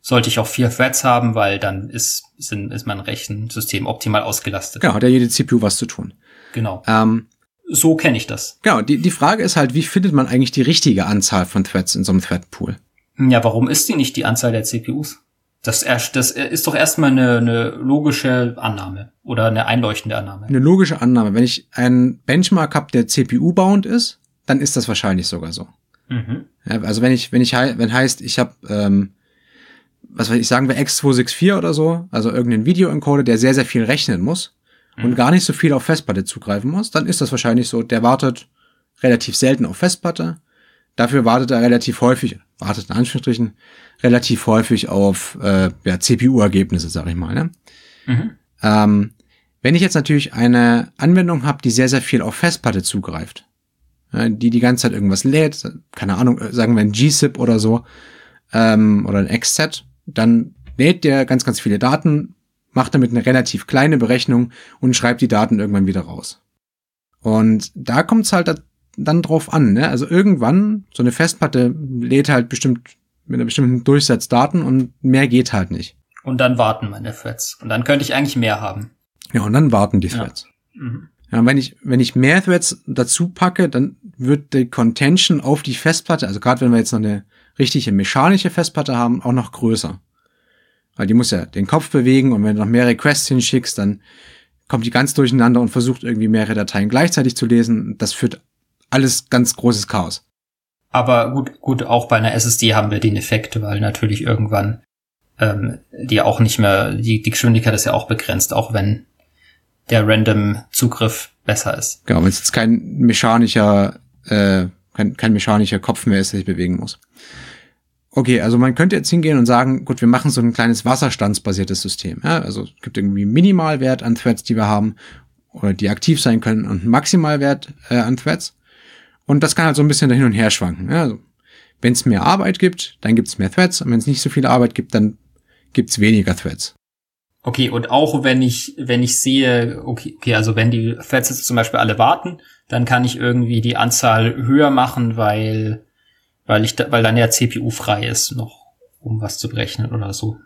[SPEAKER 2] sollte ich auch vier Threads haben, weil dann ist, sind, ist mein Rechensystem optimal ausgelastet.
[SPEAKER 1] Genau, hat ja jede CPU was zu tun.
[SPEAKER 2] Genau.
[SPEAKER 1] Ähm,
[SPEAKER 2] so kenne ich das.
[SPEAKER 1] genau, die, die Frage ist halt, wie findet man eigentlich die richtige Anzahl von Threads in so einem Thread-Pool?
[SPEAKER 2] Ja, warum ist die nicht die Anzahl der CPUs? Das, erst- das ist doch erstmal eine, eine logische Annahme oder eine einleuchtende Annahme.
[SPEAKER 1] Eine logische Annahme. Wenn ich einen Benchmark habe, der CPU-bound ist, dann ist das wahrscheinlich sogar so.
[SPEAKER 2] Mhm.
[SPEAKER 1] Ja, also wenn ich, wenn ich wenn heißt, ich habe, ähm, was weiß ich, sagen wir X264 oder so, also irgendeinen Videoencoder, der sehr, sehr viel rechnen muss und gar nicht so viel auf Festplatte zugreifen muss, dann ist das wahrscheinlich so, der wartet relativ selten auf Festplatte. Dafür wartet er relativ häufig, wartet in Anführungsstrichen, relativ häufig auf äh, ja, CPU-Ergebnisse, sag ich mal. Ne?
[SPEAKER 2] Mhm.
[SPEAKER 1] Ähm, wenn ich jetzt natürlich eine Anwendung habe, die sehr, sehr viel auf Festplatte zugreift, ja, die die ganze Zeit irgendwas lädt, keine Ahnung, äh, sagen wir ein GZIP oder so, ähm, oder ein XZ, dann lädt der ganz, ganz viele Daten, macht damit eine relativ kleine Berechnung und schreibt die Daten irgendwann wieder raus. Und da kommt es halt da- dann drauf an, ne? Also irgendwann, so eine Festplatte lädt halt bestimmt mit einer bestimmten Durchsatz Daten und mehr geht halt nicht.
[SPEAKER 2] Und dann warten meine Threads. Und dann könnte ich eigentlich mehr haben.
[SPEAKER 1] Ja, und dann warten die
[SPEAKER 2] Ja.
[SPEAKER 1] Threads.
[SPEAKER 2] Mhm.
[SPEAKER 1] Ja, wenn ich, wenn ich mehr Threads dazu packe, dann wird die Contention auf die Festplatte, also gerade wenn wir jetzt noch eine richtige mechanische Festplatte haben, auch noch größer. Weil die muss ja den Kopf bewegen und wenn du noch mehr Requests hinschickst, dann kommt die ganz durcheinander und versucht irgendwie mehrere Dateien gleichzeitig zu lesen. Das führt alles ganz großes Chaos.
[SPEAKER 2] Aber gut, gut, auch bei einer SSD haben wir den Effekt, weil natürlich irgendwann ähm, die auch nicht mehr, die, die Geschwindigkeit ist ja auch begrenzt, auch wenn der random Zugriff besser ist.
[SPEAKER 1] Genau, wenn es jetzt kein mechanischer, äh, kein, kein mechanischer Kopf mehr ist, der sich bewegen muss. Okay, also man könnte jetzt hingehen und sagen, gut, wir machen so ein kleines wasserstandsbasiertes System. Ja? Also es gibt irgendwie Minimalwert an Threads, die wir haben, oder die aktiv sein können, und Maximalwert äh, an Threads. Und das kann halt so ein bisschen dahin und her schwanken. Ja? Also, wenn es mehr Arbeit gibt, dann gibt es mehr Threads, und wenn es nicht so viel Arbeit gibt, dann gibt es weniger Threads.
[SPEAKER 2] Okay, und auch wenn ich, wenn ich sehe, okay, okay, also wenn die Threads jetzt zum Beispiel alle warten, dann kann ich irgendwie die Anzahl höher machen, weil, weil ich, da, weil dann ja CPU frei ist, noch, um was zu berechnen oder so.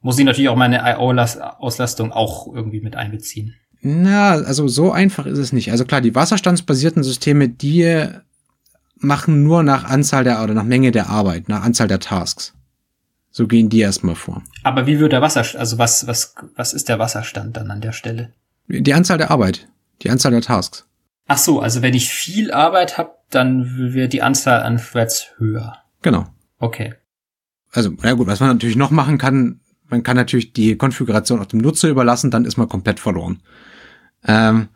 [SPEAKER 2] Muss ich natürlich auch meine IO-Auslastung auch irgendwie mit einbeziehen.
[SPEAKER 1] Na, also so einfach ist es nicht. Also klar, die wasserstandsbasierten Systeme, die machen nur nach Anzahl der oder nach Menge der Arbeit, nach Anzahl der Tasks. So gehen die erstmal vor.
[SPEAKER 2] Aber wie wird der Wasserstand, also was, was, was ist der Wasserstand dann an der Stelle?
[SPEAKER 1] Die Anzahl der Arbeit, die Anzahl der Tasks.
[SPEAKER 2] Ach so, also wenn ich viel Arbeit habe, dann wird die Anzahl an Threads höher.
[SPEAKER 1] Genau.
[SPEAKER 2] Okay.
[SPEAKER 1] Also, na gut, was man natürlich noch machen kann, man kann natürlich die Konfiguration auch dem Nutzer überlassen, dann ist man komplett verloren. Ähm,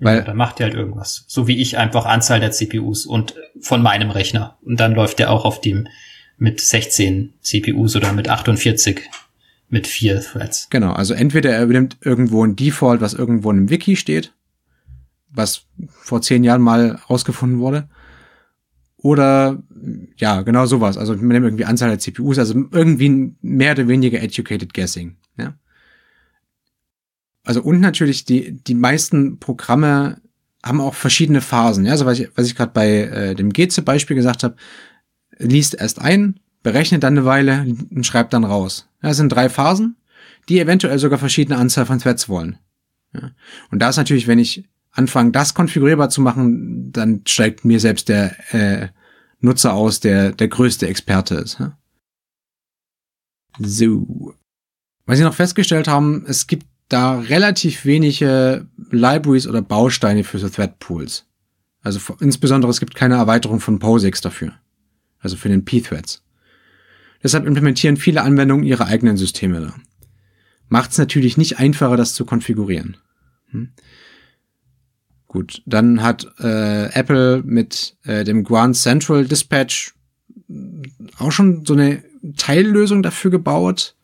[SPEAKER 2] Weil
[SPEAKER 1] Weil-
[SPEAKER 2] da macht er halt irgendwas. So wie ich einfach Anzahl der CPUs und von meinem Rechner. Und dann läuft der auch auf dem mit 16 CPUs oder mit 48 mit vier Threads.
[SPEAKER 1] Genau, also entweder er übernimmt irgendwo ein Default, was irgendwo in einem Wiki steht, was vor zehn Jahren mal rausgefunden wurde. Oder ja, genau sowas. Also man nimmt irgendwie Anzahl der CPUs, also irgendwie mehr oder weniger educated guessing. Ja? Also und natürlich die, die meisten Programme haben auch verschiedene Phasen. Ja, also was ich, was ich gerade bei äh, dem GC-Beispiel gesagt habe, liest erst ein, berechnet dann eine Weile und schreibt dann raus. Ja, das sind drei Phasen, die eventuell sogar verschiedene Anzahl von Threads wollen. Ja. Und da ist natürlich, wenn ich anfange, das konfigurierbar zu machen, dann steigt mir selbst der äh, Nutzer aus, der der größte Experte ist. Ja. So. Was Sie noch festgestellt haben, es gibt da relativ wenige Libraries oder Bausteine für so Thread Pools. Also insbesondere es gibt keine Erweiterung von POSIX dafür. Also für den P-Threads. Deshalb implementieren viele Anwendungen ihre eigenen Systeme da. Macht es natürlich nicht einfacher, das zu konfigurieren. Hm? Gut, dann hat äh, Apple mit äh, dem Grand Central Dispatch auch schon so eine Teillösung dafür gebaut.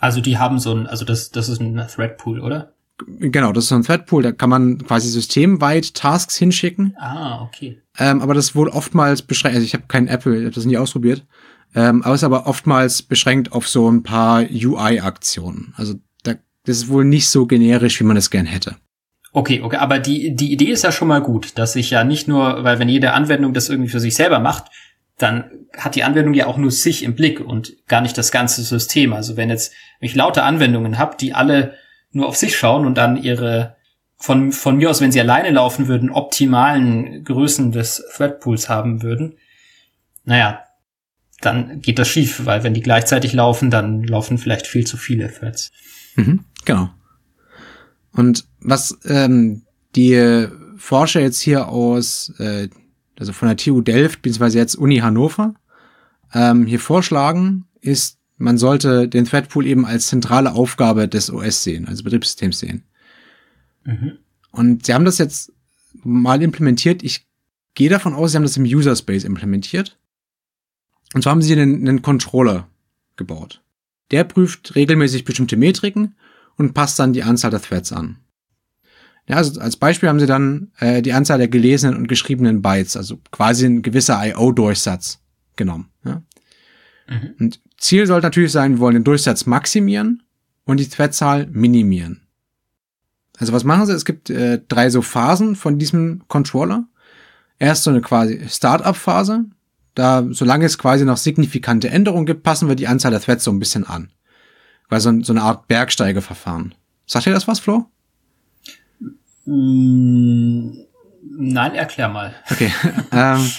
[SPEAKER 2] Also die haben so ein, also das, das ist ein Thread Pool, oder?
[SPEAKER 1] Genau, das ist so ein Threadpool, da kann man quasi systemweit Tasks hinschicken.
[SPEAKER 2] Ah, okay.
[SPEAKER 1] Ähm, aber das wohl oftmals beschränkt, also ich habe keinen Apple, ich habe das nie ausprobiert, ähm, aber es ist aber oftmals beschränkt auf so ein paar UI-Aktionen. Also da, das ist wohl nicht so generisch, wie man es gern hätte.
[SPEAKER 2] Okay, okay, aber die, die Idee ist ja schon mal gut, dass ich ja nicht nur, weil wenn jede Anwendung das irgendwie für sich selber macht, dann hat die Anwendung ja auch nur sich im Blick und gar nicht das ganze System. Also wenn jetzt wenn ich lauter Anwendungen habe, die alle nur auf sich schauen und dann ihre von, von mir aus, wenn sie alleine laufen würden, optimalen Größen des Threadpools haben würden, naja, dann geht das schief, weil wenn die gleichzeitig laufen, dann laufen vielleicht viel zu viele Threads.
[SPEAKER 1] Mhm, genau. Und was ähm, die Forscher jetzt hier aus, äh, also von der TU Delft, beziehungsweise jetzt Uni Hannover, ähm, hier vorschlagen, ist, man sollte den Threadpool eben als zentrale Aufgabe des OS sehen, also Betriebssystems sehen. Mhm. Und sie haben das jetzt mal implementiert. Ich gehe davon aus, sie haben das im User Space implementiert. Und zwar haben sie einen, einen Controller gebaut. Der prüft regelmäßig bestimmte Metriken und passt dann die Anzahl der Threads an. Ja, also als Beispiel haben sie dann äh, die Anzahl der gelesenen und geschriebenen Bytes, also quasi ein gewisser IO-Durchsatz genommen. Ja? Mhm. Und Ziel sollte natürlich sein, wir wollen den Durchsatz maximieren und die Threadzahl minimieren. Also was machen sie? Es gibt äh, drei so Phasen von diesem Controller. Erst so eine quasi Startup-Phase. Da, solange es quasi noch signifikante Änderungen gibt, passen wir die Anzahl der Threads so ein bisschen an. Weil so, so eine Art Bergsteigeverfahren. Sagt ihr das was, Flo?
[SPEAKER 2] Mm, nein, erklär mal.
[SPEAKER 1] Okay. ähm,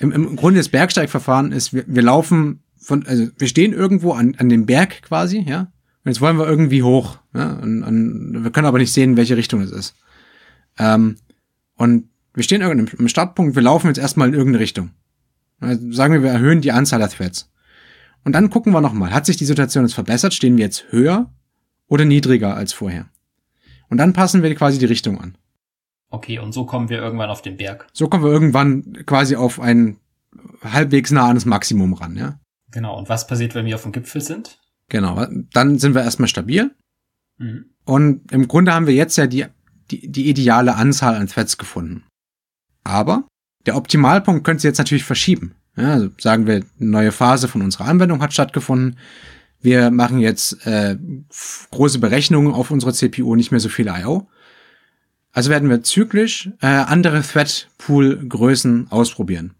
[SPEAKER 1] im, Im Grunde das Bergsteigverfahren ist, wir, wir laufen von, also wir stehen irgendwo an, an dem Berg quasi, ja. Und jetzt wollen wir irgendwie hoch. Ja? Und, und wir können aber nicht sehen, in welche Richtung es ist. Ähm, und wir stehen irgendwo im Startpunkt, wir laufen jetzt erstmal in irgendeine Richtung. Also sagen wir, wir erhöhen die Anzahl der Threads. Und dann gucken wir nochmal, hat sich die Situation jetzt verbessert? Stehen wir jetzt höher oder niedriger als vorher? Und dann passen wir quasi die Richtung an.
[SPEAKER 2] Okay, und so kommen wir irgendwann auf den Berg.
[SPEAKER 1] So kommen wir irgendwann quasi auf ein halbwegs nah an das Maximum ran, ja.
[SPEAKER 2] Genau, und was passiert, wenn wir auf dem Gipfel sind?
[SPEAKER 1] Genau, dann sind wir erstmal stabil. Mhm. Und im Grunde haben wir jetzt ja die, die, die ideale Anzahl an Threads gefunden. Aber der Optimalpunkt könnte sich jetzt natürlich verschieben. Ja, also sagen wir, eine neue Phase von unserer Anwendung hat stattgefunden. Wir machen jetzt äh, große Berechnungen auf unserer CPU, nicht mehr so viel I.O. Also werden wir zyklisch äh, andere Thread-Pool-Größen ausprobieren.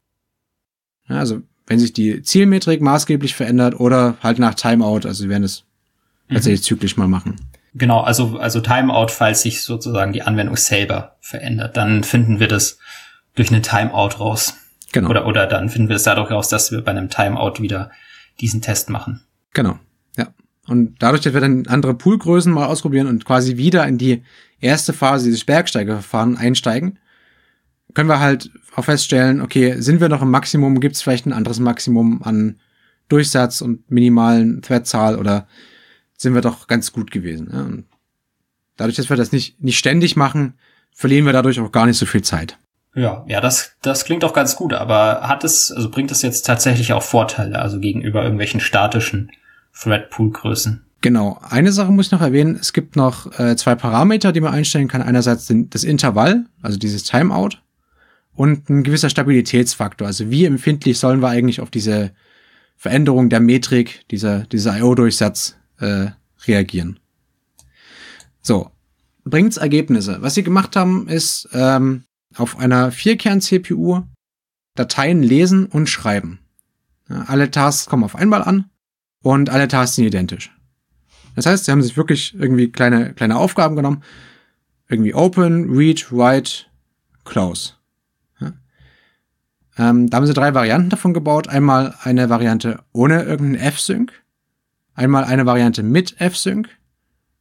[SPEAKER 1] Ja, also wenn sich die Zielmetrik maßgeblich verändert oder halt nach Timeout, also wir werden es mhm. tatsächlich zyklisch mal machen.
[SPEAKER 2] Genau, also, also Timeout, falls sich sozusagen die Anwendung selber verändert, dann finden wir das durch eine Timeout raus. Genau. Oder, oder dann finden wir es dadurch raus, dass wir bei einem Timeout wieder diesen Test machen.
[SPEAKER 1] Genau. Und dadurch, dass wir dann andere Poolgrößen mal ausprobieren und quasi wieder in die erste Phase dieses Bergsteigerverfahren einsteigen, können wir halt auch feststellen, okay, sind wir noch im Maximum, gibt es vielleicht ein anderes Maximum an Durchsatz und minimalen Threadzahl oder sind wir doch ganz gut gewesen. Ja? Dadurch, dass wir das nicht, nicht ständig machen, verlieren wir dadurch auch gar nicht so viel Zeit.
[SPEAKER 2] Ja, ja, das, das klingt auch ganz gut, aber hat es, also bringt es jetzt tatsächlich auch Vorteile, also gegenüber irgendwelchen statischen Thread-Pool-Größen?
[SPEAKER 1] Genau. Eine Sache muss ich noch erwähnen. Es gibt noch äh, zwei Parameter, die man einstellen kann. Einerseits den, das Intervall, also dieses Timeout und ein gewisser Stabilitätsfaktor. Also wie empfindlich sollen wir eigentlich auf diese Veränderung der Metrik, dieser, dieser IO-Durchsatz äh, reagieren. So, bringt's Ergebnisse. Was sie gemacht haben, ist ähm, auf einer Vierkern-CPU Dateien lesen und schreiben. Ja, alle Tasks kommen auf einmal an und alle Tasks sind identisch. Das heißt, sie haben sich wirklich irgendwie kleine, kleine Aufgaben genommen. Irgendwie open, read, write, close. Ähm, da haben sie drei Varianten davon gebaut. Einmal eine Variante ohne irgendeinen F-Sync, einmal eine Variante mit F-Sync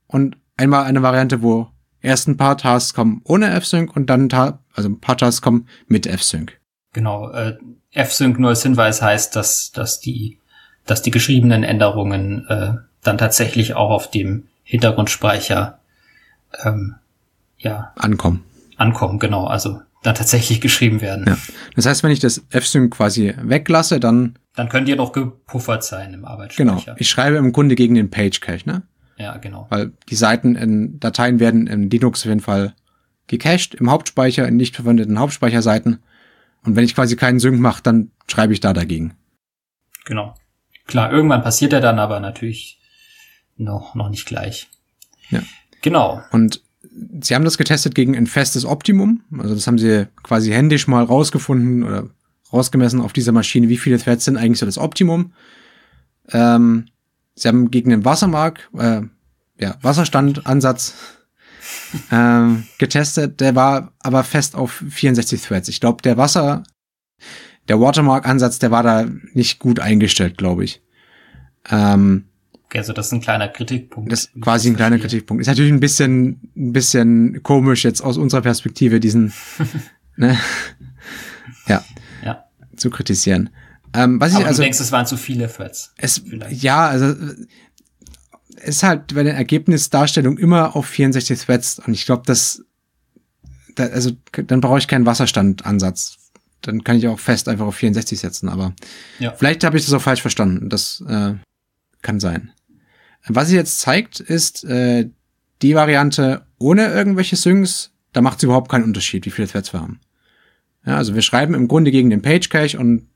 [SPEAKER 1] und einmal eine Variante, wo erst ein paar Tasks kommen ohne F-Sync und dann ein, also ein paar Tasks kommen mit F-Sync.
[SPEAKER 2] Genau, äh, F-Sync nur als Hinweis heißt, dass, dass die, dass die geschriebenen Änderungen äh, dann tatsächlich auch auf dem Hintergrundspeicher ähm, ja
[SPEAKER 1] ankommen.
[SPEAKER 2] Ankommen, genau. Also dann tatsächlich geschrieben werden. Ja.
[SPEAKER 1] Das heißt, wenn ich das F-Sync quasi weglasse, dann
[SPEAKER 2] dann könnt ihr noch gepuffert sein im Arbeitsspeicher.
[SPEAKER 1] Genau. Ich schreibe im Grunde gegen den Page Cache, ne?
[SPEAKER 2] Ja, genau.
[SPEAKER 1] Weil die Seiten in Dateien werden in Linux auf jeden Fall gecached im Hauptspeicher, in nicht verwendeten Hauptspeicherseiten. Und wenn ich quasi keinen Sync mache, dann schreibe ich da dagegen.
[SPEAKER 2] Genau. Klar, irgendwann passiert er dann, aber natürlich noch, noch nicht gleich.
[SPEAKER 1] Ja.
[SPEAKER 2] Genau.
[SPEAKER 1] Und sie haben das getestet gegen ein festes Optimum. Also das haben sie quasi händisch mal rausgefunden oder rausgemessen auf dieser Maschine, wie viele Threads sind eigentlich so das Optimum. Ähm, sie haben gegen den Wassermark, äh, ja, Wasserstandansatz ähm, getestet. Der war aber fest auf 64 Threads. Ich glaube, der Wasser, der Watermark-Ansatz, der war da nicht gut eingestellt, glaube ich. Ähm,
[SPEAKER 2] Okay, also das ist ein kleiner Kritikpunkt.
[SPEAKER 1] Das ist quasi ein kleiner Kritikpunkt. Ist natürlich ein bisschen, ein bisschen komisch jetzt aus unserer Perspektive, diesen, ne, ja,
[SPEAKER 2] ja,
[SPEAKER 1] zu kritisieren. Ähm, was
[SPEAKER 2] Aber
[SPEAKER 1] ich also,
[SPEAKER 2] du denkst, es waren zu viele Threads.
[SPEAKER 1] Es, vielleicht. ja, also, es ist halt bei der Ergebnisdarstellung immer auf 64 Threads und ich glaube, das, da, also, dann brauche ich keinen Wasserstandansatz. Dann kann ich auch fest einfach auf 64 setzen, aber ja. vielleicht habe ich das auch falsch verstanden. Das äh, kann sein. Was sie jetzt zeigt, ist äh, die Variante ohne irgendwelche Syncs. Da macht es überhaupt keinen Unterschied, wie viele Threads wir haben. Ja, also wir schreiben im Grunde gegen den Page Cache und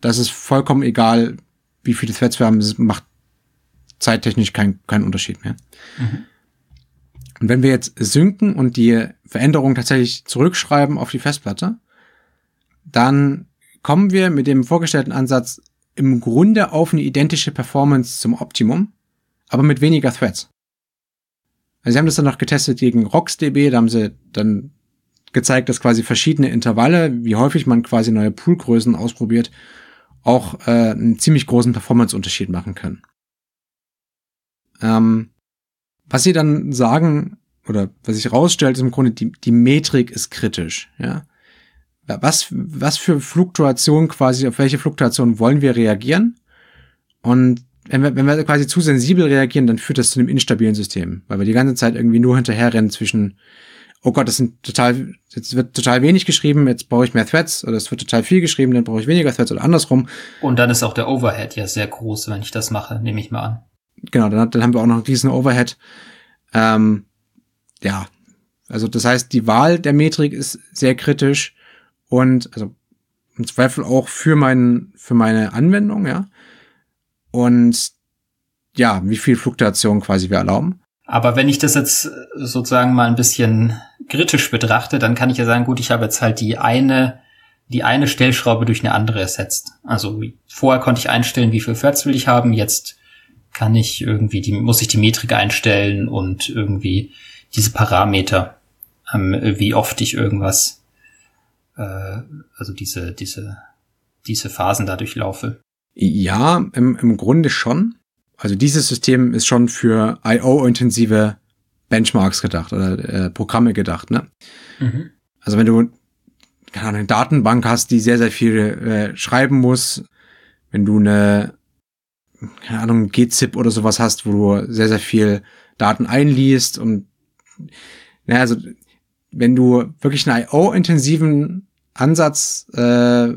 [SPEAKER 1] das ist vollkommen egal, wie viele Threads wir haben. Es macht zeittechnisch keinen kein Unterschied mehr. Mhm. Und wenn wir jetzt synken und die Veränderung tatsächlich zurückschreiben auf die Festplatte, dann kommen wir mit dem vorgestellten Ansatz im Grunde auf eine identische Performance zum Optimum aber mit weniger Threads. Also sie haben das dann noch getestet gegen RocksDB, da haben sie dann gezeigt, dass quasi verschiedene Intervalle, wie häufig man quasi neue Poolgrößen ausprobiert, auch äh, einen ziemlich großen Performance-Unterschied machen können. Ähm, was sie dann sagen, oder was sich herausstellt, ist im Grunde, die, die Metrik ist kritisch, ja. Was, was für Fluktuation quasi, auf welche Fluktuation wollen wir reagieren? Und wenn wir, wenn wir quasi zu sensibel reagieren, dann führt das zu einem instabilen System, weil wir die ganze Zeit irgendwie nur hinterherrennen zwischen, oh Gott, das sind total, jetzt wird total wenig geschrieben, jetzt brauche ich mehr Threads, oder es wird total viel geschrieben, dann brauche ich weniger Threads oder andersrum.
[SPEAKER 2] Und dann ist auch der Overhead ja sehr groß, wenn ich das mache, nehme ich mal an.
[SPEAKER 1] Genau, dann, dann haben wir auch noch einen riesen Overhead. Ähm, ja, also das heißt, die Wahl der Metrik ist sehr kritisch und also im Zweifel auch für meinen für meine Anwendung, ja und ja, wie viel Fluktuation quasi wir erlauben.
[SPEAKER 2] Aber wenn ich das jetzt sozusagen mal ein bisschen kritisch betrachte, dann kann ich ja sagen, gut, ich habe jetzt halt die eine, die eine Stellschraube durch eine andere ersetzt. Also vorher konnte ich einstellen, wie viel Threads will ich haben, jetzt kann ich irgendwie die, muss ich die Metrik einstellen und irgendwie diese Parameter, ähm, wie oft ich irgendwas, äh, also diese, diese, diese Phasen dadurch laufe.
[SPEAKER 1] Ja, im, im Grunde schon. Also dieses System ist schon für IO-intensive Benchmarks gedacht oder äh, Programme gedacht. Ne? Mhm. Also wenn du keine Ahnung, eine Datenbank hast, die sehr, sehr viel äh, schreiben muss, wenn du eine, keine Ahnung, GZIP oder sowas hast, wo du sehr, sehr viel Daten einliest und naja, also wenn du wirklich einen IO-intensiven Ansatz äh,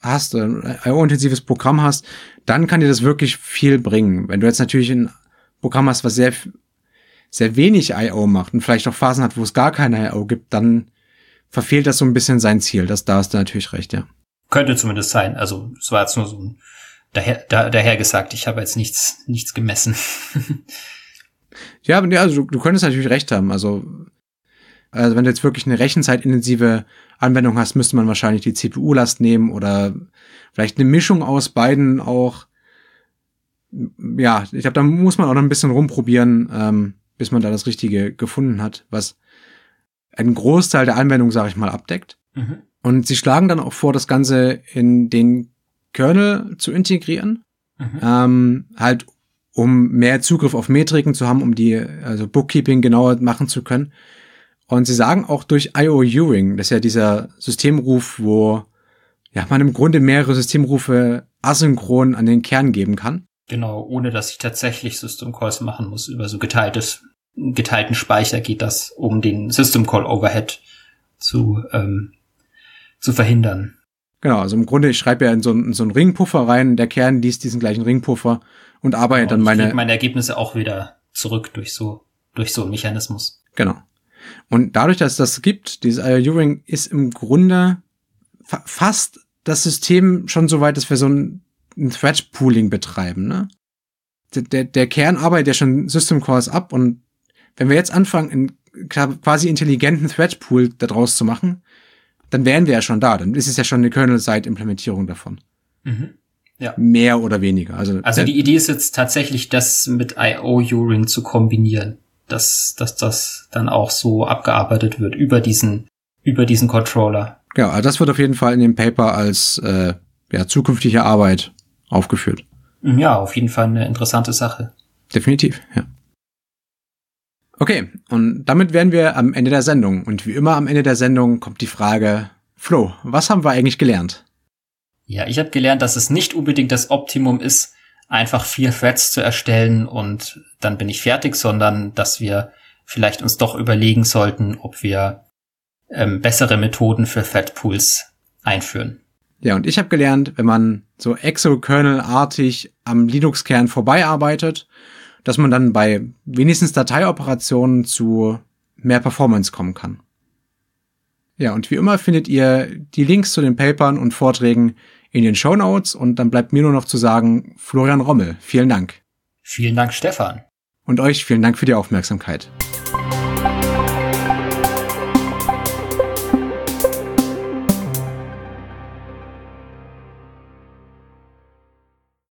[SPEAKER 1] hast, ein IO-intensives Programm hast, dann kann dir das wirklich viel bringen. Wenn du jetzt natürlich ein Programm hast, was sehr, sehr wenig IO macht und vielleicht auch Phasen hat, wo es gar keine IO gibt, dann verfehlt das so ein bisschen sein Ziel. Das, da hast du natürlich recht, ja.
[SPEAKER 2] Könnte zumindest sein. Also, es war jetzt nur so ein, daher, da, daher gesagt, ich habe jetzt nichts, nichts gemessen.
[SPEAKER 1] ja, also du, du könntest natürlich recht haben. Also, also wenn du jetzt wirklich eine rechenzeitintensive Anwendung hast, müsste man wahrscheinlich die CPU-Last nehmen oder vielleicht eine Mischung aus beiden auch. Ja, ich glaube, da muss man auch noch ein bisschen rumprobieren, ähm, bis man da das Richtige gefunden hat, was einen Großteil der Anwendung, sage ich mal, abdeckt. Mhm. Und sie schlagen dann auch vor, das Ganze in den Kernel zu integrieren. Mhm. Ähm, halt um mehr Zugriff auf Metriken zu haben, um die also Bookkeeping genauer machen zu können. Und sie sagen auch durch IOUing, das ist ja dieser Systemruf, wo ja, man im Grunde mehrere Systemrufe asynchron an den Kern geben kann.
[SPEAKER 2] Genau, ohne dass ich tatsächlich System Calls machen muss. Über so geteiltes, geteilten Speicher geht das, um den System Call Overhead zu, ähm, zu verhindern.
[SPEAKER 1] Genau, also im Grunde, ich schreibe ja in so, in so einen Ringpuffer rein, der Kern liest diesen gleichen Ringpuffer und arbeitet genau, dann meine.
[SPEAKER 2] meine Ergebnisse auch wieder zurück durch so, durch so einen Mechanismus.
[SPEAKER 1] Genau. Und dadurch, dass es das gibt, dieses IOU-Ring ist im Grunde fa fast das System schon so weit, dass wir so ein, ein Thread-Pooling betreiben. Ne? Der, der, der Kern arbeitet ja schon System Calls ab und wenn wir jetzt anfangen, einen quasi intelligenten Thread-Pool daraus zu machen, dann wären wir ja schon da. Dann ist es ja schon eine Kernel-Side-Implementierung davon. Mhm. Ja. Mehr oder weniger. Also,
[SPEAKER 2] also die Idee ist jetzt tatsächlich, das mit IO-Uring zu kombinieren. Dass, dass das dann auch so abgearbeitet wird über diesen, über diesen Controller.
[SPEAKER 1] Ja, also das wird auf jeden Fall in dem Paper als äh, ja, zukünftige Arbeit aufgeführt.
[SPEAKER 2] Ja, auf jeden Fall eine interessante Sache.
[SPEAKER 1] Definitiv, ja. Okay, und damit wären wir am Ende der Sendung. Und wie immer am Ende der Sendung kommt die Frage, Flo, was haben wir eigentlich gelernt?
[SPEAKER 2] Ja, ich habe gelernt, dass es nicht unbedingt das Optimum ist, einfach vier Threads zu erstellen und dann bin ich fertig, sondern dass wir vielleicht uns doch überlegen sollten, ob wir ähm, bessere Methoden für Thread-Pools einführen.
[SPEAKER 1] Ja, und ich habe gelernt, wenn man so Exo-Kernel-artig am Linux-Kern vorbeiarbeitet, dass man dann bei wenigstens Dateioperationen zu mehr Performance kommen kann. Ja, und wie immer findet ihr die Links zu den Papern und Vorträgen in den Show Notes und dann bleibt mir nur noch zu sagen, Florian Rommel, vielen Dank.
[SPEAKER 2] Vielen Dank, Stefan.
[SPEAKER 1] Und euch vielen Dank für die Aufmerksamkeit.